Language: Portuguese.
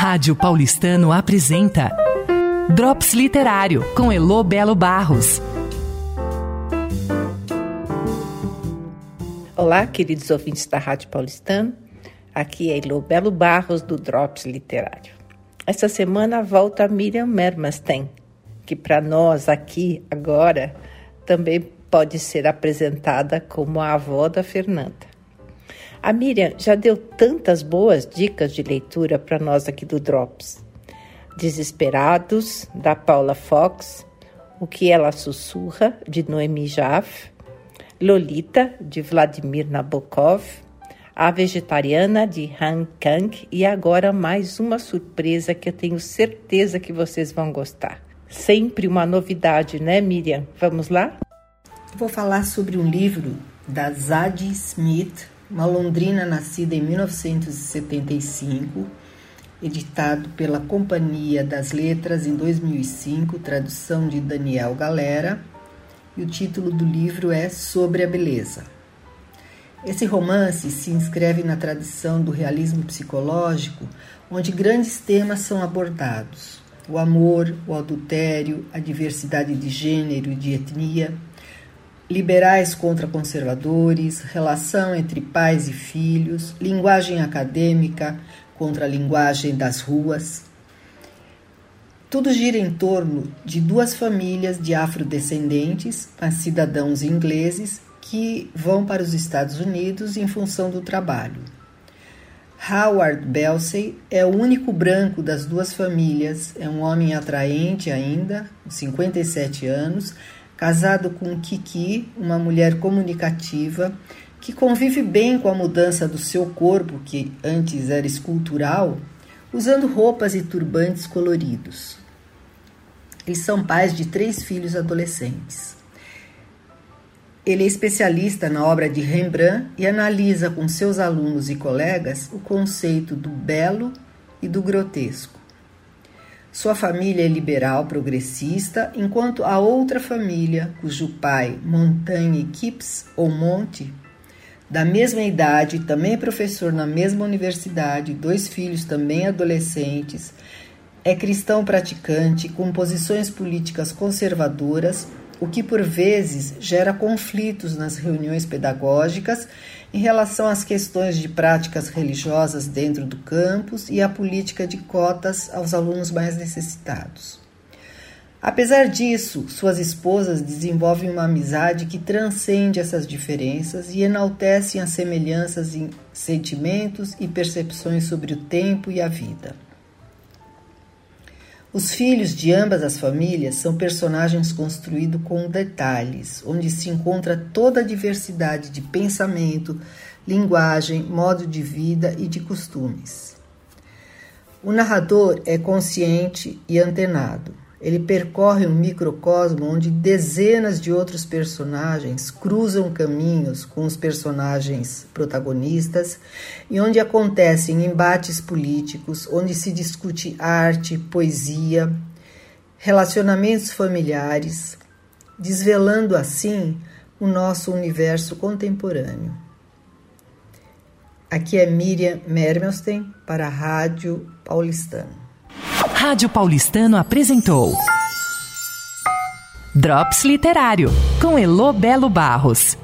Rádio Paulistano apresenta Drops Literário com Elo Belo Barros. Olá, queridos ouvintes da Rádio Paulistano. Aqui é Elo Belo Barros do Drops Literário. Esta semana volta a Miriam Mermasten, que para nós aqui agora também pode ser apresentada como a avó da Fernanda. A Miriam já deu tantas boas dicas de leitura para nós aqui do Drops. Desesperados, da Paula Fox, O que ela sussurra, de Noemi Jaff, Lolita, de Vladimir Nabokov, A Vegetariana, de Han Kang e agora mais uma surpresa que eu tenho certeza que vocês vão gostar. Sempre uma novidade, né, Miriam? Vamos lá? Vou falar sobre um livro da Zadie Smith, uma londrina nascida em 1975, editado pela Companhia das Letras em 2005, tradução de Daniel Galera, e o título do livro é Sobre a Beleza. Esse romance se inscreve na tradição do realismo psicológico, onde grandes temas são abordados: o amor, o adultério, a diversidade de gênero e de etnia liberais contra conservadores, relação entre pais e filhos, linguagem acadêmica contra a linguagem das ruas. Tudo gira em torno de duas famílias de afrodescendentes, cidadãos ingleses, que vão para os Estados Unidos em função do trabalho. Howard Belsey é o único branco das duas famílias, é um homem atraente ainda, 57 anos, casado com Kiki, uma mulher comunicativa que convive bem com a mudança do seu corpo, que antes era escultural, usando roupas e turbantes coloridos. Eles são pais de três filhos adolescentes. Ele é especialista na obra de Rembrandt e analisa com seus alunos e colegas o conceito do belo e do grotesco. Sua família é liberal progressista, enquanto a outra família, cujo pai, Montagne Kips ou Monte, da mesma idade, também é professor na mesma universidade, dois filhos também adolescentes, é cristão praticante com posições políticas conservadoras, o que por vezes gera conflitos nas reuniões pedagógicas em relação às questões de práticas religiosas dentro do campus e à política de cotas aos alunos mais necessitados. Apesar disso, suas esposas desenvolvem uma amizade que transcende essas diferenças e enaltecem as semelhanças em sentimentos e percepções sobre o tempo e a vida. Os filhos de ambas as famílias são personagens construídos com detalhes, onde se encontra toda a diversidade de pensamento, linguagem, modo de vida e de costumes. O narrador é consciente e antenado. Ele percorre um microcosmo onde dezenas de outros personagens cruzam caminhos com os personagens protagonistas e onde acontecem embates políticos, onde se discute arte, poesia, relacionamentos familiares, desvelando assim o nosso universo contemporâneo. Aqui é Miriam Mermelstein para a Rádio Paulistano. Rádio Paulistano apresentou Drops Literário com Elo Belo Barros.